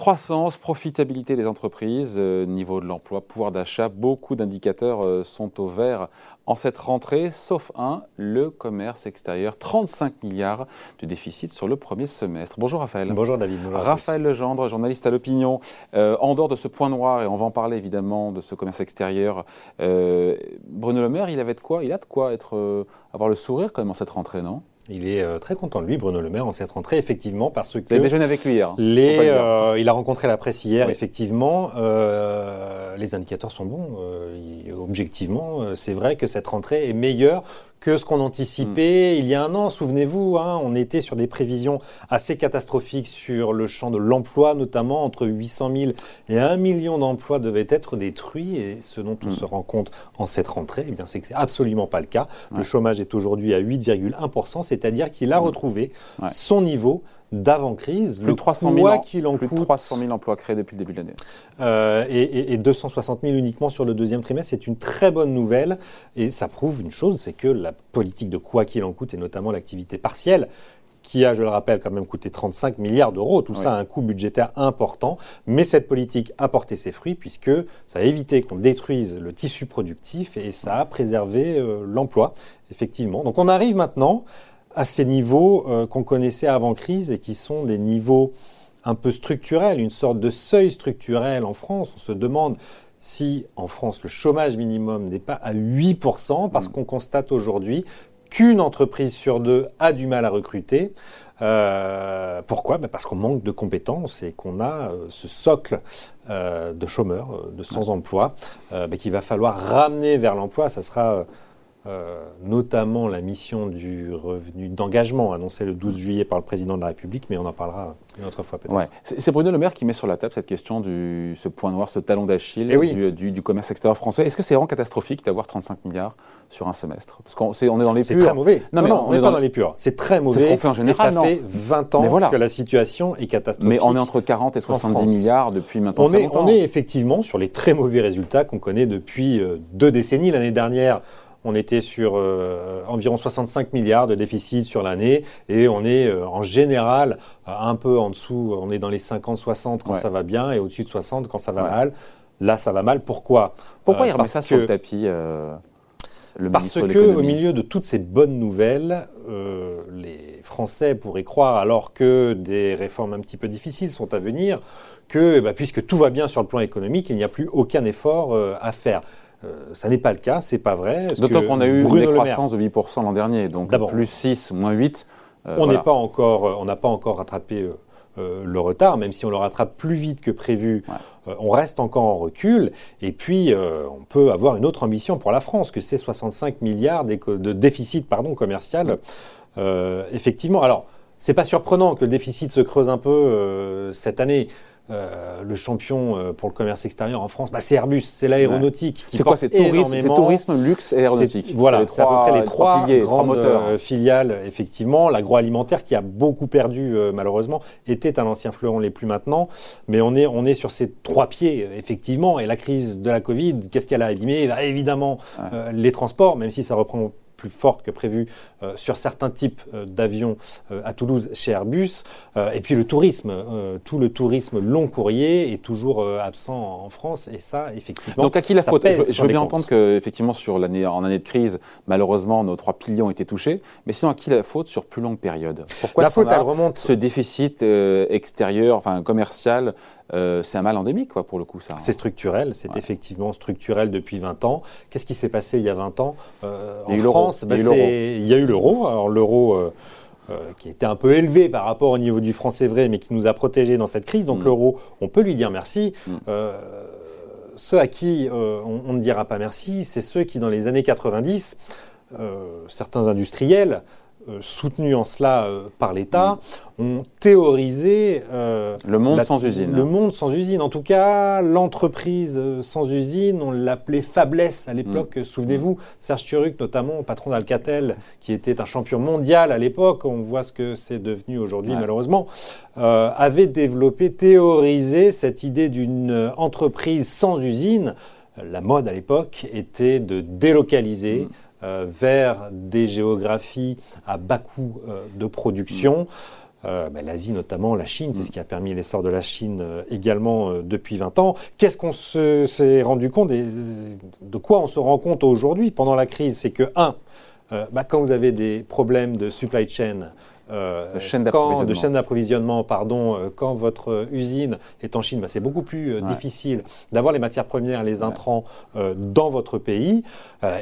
Croissance, profitabilité des entreprises, euh, niveau de l'emploi, pouvoir d'achat, beaucoup d'indicateurs euh, sont au vert en cette rentrée, sauf un, le commerce extérieur, 35 milliards de déficit sur le premier semestre. Bonjour Raphaël. Bonjour David. Bonjour Raphaël Legendre, journaliste à l'opinion. Euh, en dehors de ce point noir, et on va en parler évidemment de ce commerce extérieur, Bruno Le Maire, il avait de quoi Il a de quoi être, avoir le sourire quand même en cette rentrée, non? Il est euh, très content de lui, Bruno Le Maire, en cette rentrée, effectivement, parce que. Déjeuné avec lui hier. Les, euh, il a rencontré la presse hier, effectivement. Euh, les indicateurs sont bons. objectivement, c'est vrai que cette rentrée est meilleure que ce qu'on anticipait il y a un an. Souvenez-vous, hein, on était sur des prévisions assez catastrophiques sur le champ de l'emploi, notamment entre 800 000 et 1 million d'emplois devaient être détruits. Et ce dont on mm. se rend compte en cette rentrée, eh bien, c'est que c'est absolument pas le cas. Le chômage est aujourd'hui à 8,1%, c'est-à-dire qu'il a mm. retrouvé son niveau d'avant-crise. Le 300 000, qu'il en plus de 300 000 emplois créés depuis le début de l'année. Euh, et, et, 260 000 uniquement sur le deuxième trimestre, c'est une très bonne nouvelle. Et ça prouve une chose, c'est que la politique de quoi qu'il en coûte, et notamment l'activité partielle, qui a, je le rappelle, quand même coûté 35 milliards d'euros. Tout ça a un coût budgétaire important. Mais cette politique a porté ses fruits puisque ça a évité qu'on détruise le tissu productif et ça a préservé euh, l'emploi, effectivement. Donc on arrive maintenant à ces niveaux euh, qu'on connaissait avant crise et qui sont des niveaux un peu structurels, une sorte de seuil structurel en France. On se demande si en France le chômage minimum n'est pas à 8%, parce mm. qu'on constate aujourd'hui qu'une entreprise sur deux a du mal à recruter. Euh, pourquoi? Ben Parce qu'on manque de compétences et qu'on a euh, ce socle de chômeurs, de sans-emploi, ben, qu'il va falloir ramener vers l'emploi. Ça sera euh, notamment la mission du revenu d'engagement annoncée le 12 juillet par le président de la République, mais on en parlera une autre fois peut-être. Ouais. C'est Bruno Le Maire qui met sur la table cette question du ce point noir, ce talon d'Achille eh du, du, commerce extérieur français. Est-ce que c'est vraiment catastrophique d'avoir 35 milliards sur un semestre? Parce qu'on est, on est dans les purs. C'est très mauvais. Non, non, on n'est pas dans, les purs. C'est très mauvais. C'est ce qu'on fait en général. Et ça fait 20 ans que la situation est catastrophique. Mais on est entre 40 et 70 milliards depuis maintenant on est, On est effectivement sur les très mauvais résultats qu'on connaît depuis euh, deux décennies. L'année dernière, on était sur euh, environ 65 milliards de déficit sur l'année et on est euh, en général euh, un peu en dessous, on est dans les 50-60 quand ça va bien et au-dessus de 60 quand ça va mal. Là, ça va mal. Pourquoi? Pourquoi il remet ça sur le tapis le Parce que au milieu de toutes ces bonnes nouvelles, les Français pourraient croire, alors que des réformes un petit peu difficiles sont à venir, que eh ben, puisque tout va bien sur le plan économique, il n'y a plus aucun effort à faire. Euh, ça n'est pas le cas, c'est pas vrai. D'autant qu'on a eu une croissance de 8% l'an dernier, donc plus 6, moins 8. Euh, on pas encore, euh, on n'a pas encore rattrapé le retard, même si on le rattrape plus vite que prévu. on reste encore en recul. Et puis, on peut avoir une autre ambition pour la France, que c'est 65 milliards de déficit pardon, commercial. effectivement. Alors, c'est pas surprenant que le déficit se creuse un peu cette année. Euh, le champion euh, pour le commerce extérieur en France, bah, c'est Airbus, c'est l'aéronautique. C'est quoi C'est tourisme, tourisme, luxe et aéronautique. Voilà, c'est à peu près les trois, grandes euh, filiales, effectivement. L'agroalimentaire qui a beaucoup perdu malheureusement était un ancien fleuron, les plus maintenant. Mais on est, on est sur ces trois pieds, effectivement. Et la crise de la Covid, qu'est-ce qu'elle a abîmé? Bah, Évidemment, les transports, même si ça reprend plus forte que prévu euh, sur certains types euh, d'avions euh, à Toulouse chez Airbus. et puis le tourisme, tout le tourisme long courrier est toujours absent en France et ça, effectivement. Donc à qui la faute Je, veux bien entendre que effectivement sur l'année en année de crise, malheureusement nos trois piliers ont été touchés, mais sinon à qui la faute sur plus longue période? Pourquoi la faute, elle remonte. Ce déficit extérieur, enfin commercial, euh, c'est un mal endémique, quoi, pour le coup, ça. C'est structurel, c'est effectivement structurel depuis 20 ans. Qu'est-ce qui s'est passé il y a 20 ans euh, en France? Bah, Il y a eu l'euro. Alors l'euro. Euh, qui était un peu élevé par rapport au niveau du franc, c'est vrai, mais qui nous a protégés dans cette crise. Donc mm. l'euro, on peut lui dire merci. Mm. ceux à qui on, ne dira pas merci, c'est ceux qui, dans les années 90, certains industriels, soutenus en cela euh, par l'État, mm. ont théorisé euh, le monde sans usine. Le monde sans usine. En tout cas, l'entreprise sans usine, on l'appelait faiblesse à l'époque. Mm. Souvenez-vous, Serge Turuc, notamment, patron d'Alcatel, qui était un champion mondial à l'époque, on voit ce que c'est devenu aujourd'hui malheureusement, avait développé, théorisé cette idée d'une entreprise sans usine. La mode à l'époque était de délocaliser. Mm. Euh, vers des géographies à bas coût euh, de production. euh, bah, l'Asie notamment, la Chine, c'est mm. ce qui a permis l'essor de la Chine également depuis 20 ans. Qu'est-ce qu'on s'est rendu compte et de quoi on se rend compte aujourd'hui pendant la crise? C'est que, un, bah, quand vous avez des problèmes de supply chain, de chaîne d'approvisionnement, pardon, quand votre usine est en Chine, bah, c'est beaucoup plus difficile d'avoir les matières premières, les intrants dans votre pays.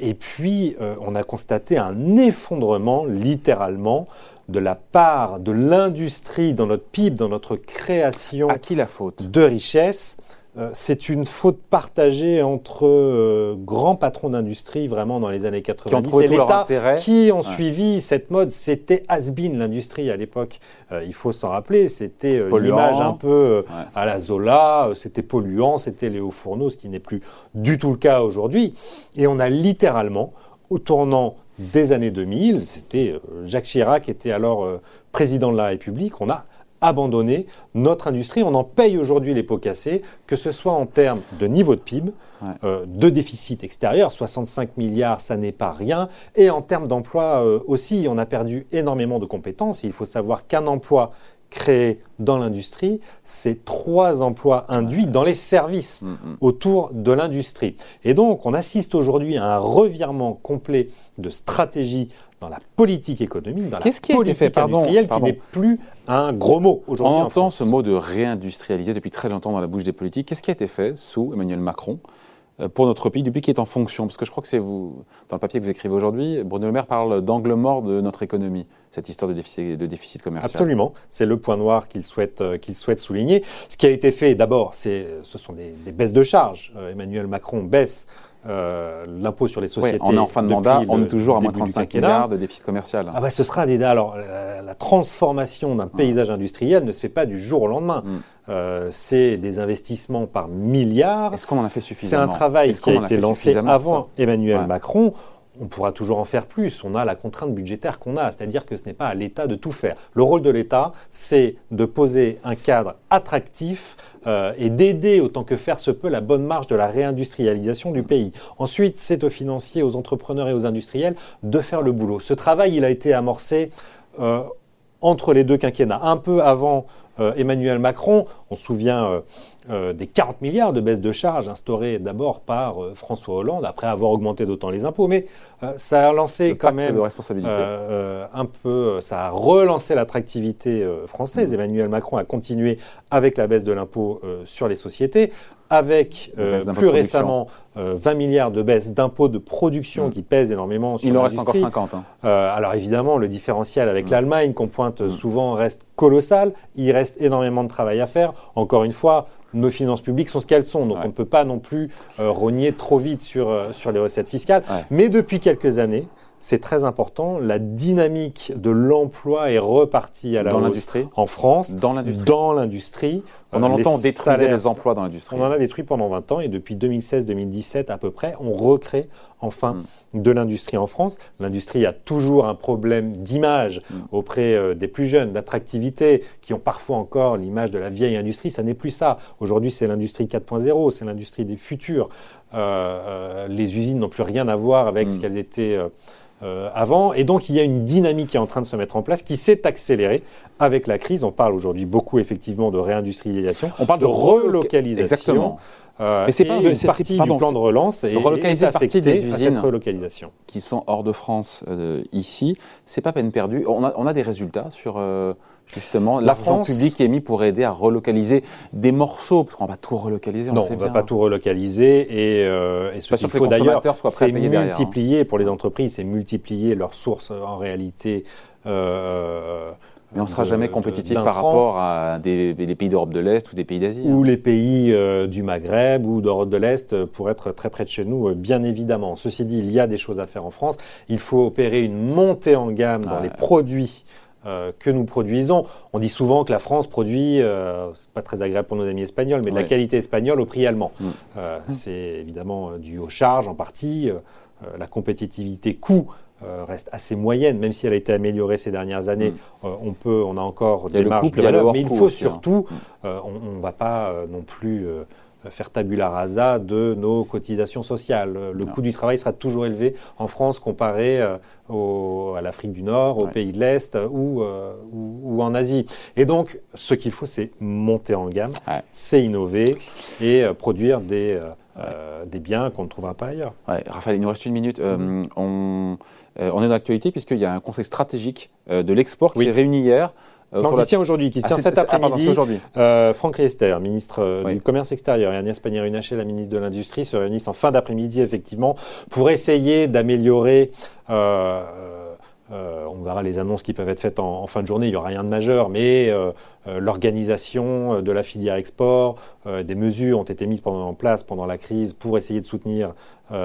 et puis, on a constaté un effondrement, littéralement, de la part de l'industrie dans notre PIB, dans notre création à qui la faute? de richesse. Euh, c'est une faute partagée entre euh, grands patrons d'industrie vraiment dans les années 90 et l'État qui ont suivi cette mode. C'était has-been l'industrie à l'époque. Euh, il faut s'en rappeler. C'était l'image un peu à la Zola. C'était polluant. C'était les hauts fourneaux, ce qui n'est plus du tout le cas aujourd'hui. Et on a littéralement, au tournant des années 2000. C'était Jacques Chirac qui était alors président de la République. On a abandonné notre industrie. On en paye aujourd'hui les pots cassés, que ce soit en termes de niveau de PIB, euh, de déficit extérieur, 65 milliards, ça n'est pas rien, et en termes d'emploi aussi, on a perdu énormément de compétences. Il faut savoir qu'un emploi créé dans l'industrie, c'est trois emplois induits dans les services mm, mm. autour de l'industrie. Et donc, on assiste aujourd'hui à un revirement complet de stratégie dans la politique économique, dans la politique industrielle, qui n'est plus un gros mot aujourd'hui. On entend ce mot de réindustrialiser depuis très longtemps dans la bouche des politiques. Qu'est-ce qui a été fait sous Emmanuel Macron euh, pour notre pays depuis qu'il est en fonction? Parce que je crois que c'est vous, dans le papier que vous écrivez aujourd'hui, Bruno Le Maire parle d'angle mort de notre économie, cette histoire de déficit, de déficit commercial. Absolument, c'est le point noir qu'il souhaite, euh, qu'il souhaite souligner. Ce qui a été fait d'abord, ce sont des, des, baisses de charges. Euh, Emmanuel Macron baisse euh, l'impôt sur les sociétés. on est en fin de mandat, on est toujours à moins 35 milliards de déficit commercial. Ah bah, ce sera des alors la, transformation d'un paysage industriel ne se fait pas du jour au lendemain. Mm. Euh, c'est des investissements par milliards. Est-ce qu'on en a fait suffisamment? C'est un travail qui a, été lancé avant Emmanuel Macron on pourra toujours en faire plus. On a la contrainte budgétaire qu'on a, c'est-à-dire que ce n'est pas à l'État de tout faire. Le rôle de l'État, c'est de poser un cadre attractif euh, et d'aider autant que faire se peut la bonne marge de la réindustrialisation du pays. Ensuite, c'est aux financiers, aux entrepreneurs et aux industriels de faire le boulot. Ce travail, il a été amorcé euh, entre les deux quinquennats, un peu avant euh, Emmanuel Macron. On se souvient euh, des 40 milliards de baisse de charges instaurées d'abord par euh, François Hollande, après avoir augmenté d'autant les impôts. Mais euh, ça a lancé quand même un peu, ça a relancé l'attractivité française. Mmh. Emmanuel Macron a continué avec la baisse de l'impôt sur les sociétés, avec plus récemment 20 milliards de baisse d'impôts de production mmh. qui pèsent énormément sur Il en reste encore 50. Hein. alors évidemment, le différentiel avec mmh. l'Allemagne qu'on pointe souvent reste colossal. Il reste énormément de travail à faire. Encore une fois, nos finances publiques sont ce qu'elles sont. Donc on ne peut pas non plus euh, rogner trop vite sur, euh, sur les recettes fiscales. Mais depuis quelques années, c'est très important. La dynamique de l'emploi est repartie à la dans hausse en France, dans l'industrie. Dans l'industrie. Pendant euh, longtemps, on détruisait les emplois dans l'industrie. On en a détruit pendant 20 ans et depuis 2016-2017 à peu près, on recrée enfin hmm. de l'industrie en France. L'industrie a toujours un problème d'image hmm. auprès euh, des plus jeunes, d'attractivité, qui ont parfois encore l'image de la vieille industrie. Ça n'est plus ça. Aujourd'hui, c'est l'industrie 4.0, c'est l'industrie des futurs. Euh, les usines n'ont plus rien à voir avec ce hmm. qu'elles étaient euh, avant. Et donc, il y a une dynamique qui est en train de se mettre en place, qui s'est accélérée avec la crise. On parle aujourd'hui beaucoup, effectivement, de réindustrialisation, on parle de, relocalisation. Exactement. Euh, Mais c'est pas une partie du plan de relance et relocaliser partie des usines cette relocalisation qui sont hors de France euh, ici. C'est pas peine perdue. On a, on a des résultats sur euh, justement l'argent public qui est mis pour aider à relocaliser des morceaux, parce qu'on va tout relocaliser. On non, on ne va pas tout relocaliser et, euh, et ce qu'il faut d'ailleurs, c'est multiplier hein. pour les entreprises, c'est multiplier leurs sources en réalité. Euh, mais on ne sera jamais compétitif par rapport à des, pays d'Europe de l'Est ou des pays d'Asie. Ou hein. les pays euh, du Maghreb ou d'Europe de l'Est euh, pour être très près de chez nous, euh, bien évidemment. Ceci dit, il y a des choses à faire en France. Il faut opérer une montée en gamme dans les produits que nous produisons. On dit souvent que la France produit, c'est pas très agréable pour nos amis espagnols, mais de la qualité espagnole au prix allemand. Mm. c'est évidemment dû aux charges en partie, la compétitivité coût euh, reste assez moyenne, même si elle a été améliorée ces dernières années. Mm. Euh, on peut, on a encore des marges de valeur, mais il faut hein. surtout, mm. euh, on ne va pas non plus faire tabula rasa de nos cotisations sociales. Le coût du travail sera toujours élevé en France comparé à l'Afrique du Nord, aux pays de l'Est ou, ou, en Asie. Et donc, ce qu'il faut, c'est monter en gamme, c'est innover et produire des, des biens qu'on ne trouvera pas ailleurs. Raphaël, il nous reste une minute. Mm-hmm. on, on est dans l'actualité puisqu'il y a un conseil stratégique de l'export qui s'est réuni hier. Euh, qui se tient aujourd'hui, qui se tient ah, cet après-midi. Euh, Franck Riester, ministre euh, du Commerce extérieur, et Agnès Pannier-Runacher, la ministre de l'Industrie, se réunissent en fin d'après-midi, effectivement, pour essayer d'améliorer euh, on verra les annonces qui peuvent être faites en, fin de journée, il n'y aura rien de majeur, mais euh, euh, l'organisation de la filière export, des mesures ont été mises en place pendant la crise pour essayer de soutenir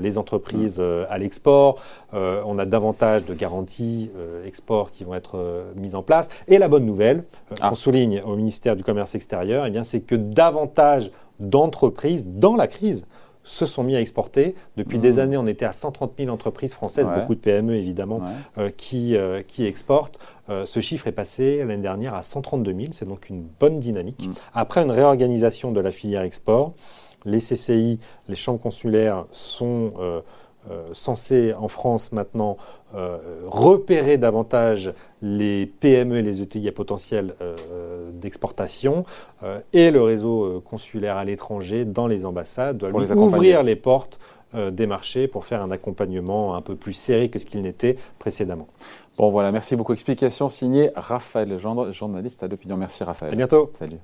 les entreprises à l'export. on a davantage de garanties export qui vont être mises en place. Et la bonne nouvelle, ah. qu'on souligne au ministère du Commerce extérieur, eh c'est que davantage d'entreprises dans la crise se sont mis à exporter. Depuis des mmh. années, on était à 130 000 entreprises françaises, beaucoup de PME évidemment, euh, qui, euh, qui exportent. Euh, ce chiffre est passé l'année dernière à 132 000, c'est donc une bonne dynamique. Mmh. Après une réorganisation de la filière export, les CCI, les chambres consulaires sont euh, censé en France maintenant euh, repérer davantage les PME et les ETI à potentiel euh, d'exportation et le réseau consulaire à l'étranger dans les ambassades doit ouvrir les portes des marchés pour faire un accompagnement un peu plus serré que ce qu'il n'était précédemment. Bon voilà, merci beaucoup. Explication signée Raphaël, journaliste à l'opinion. Merci Raphaël. À bientôt. Salut.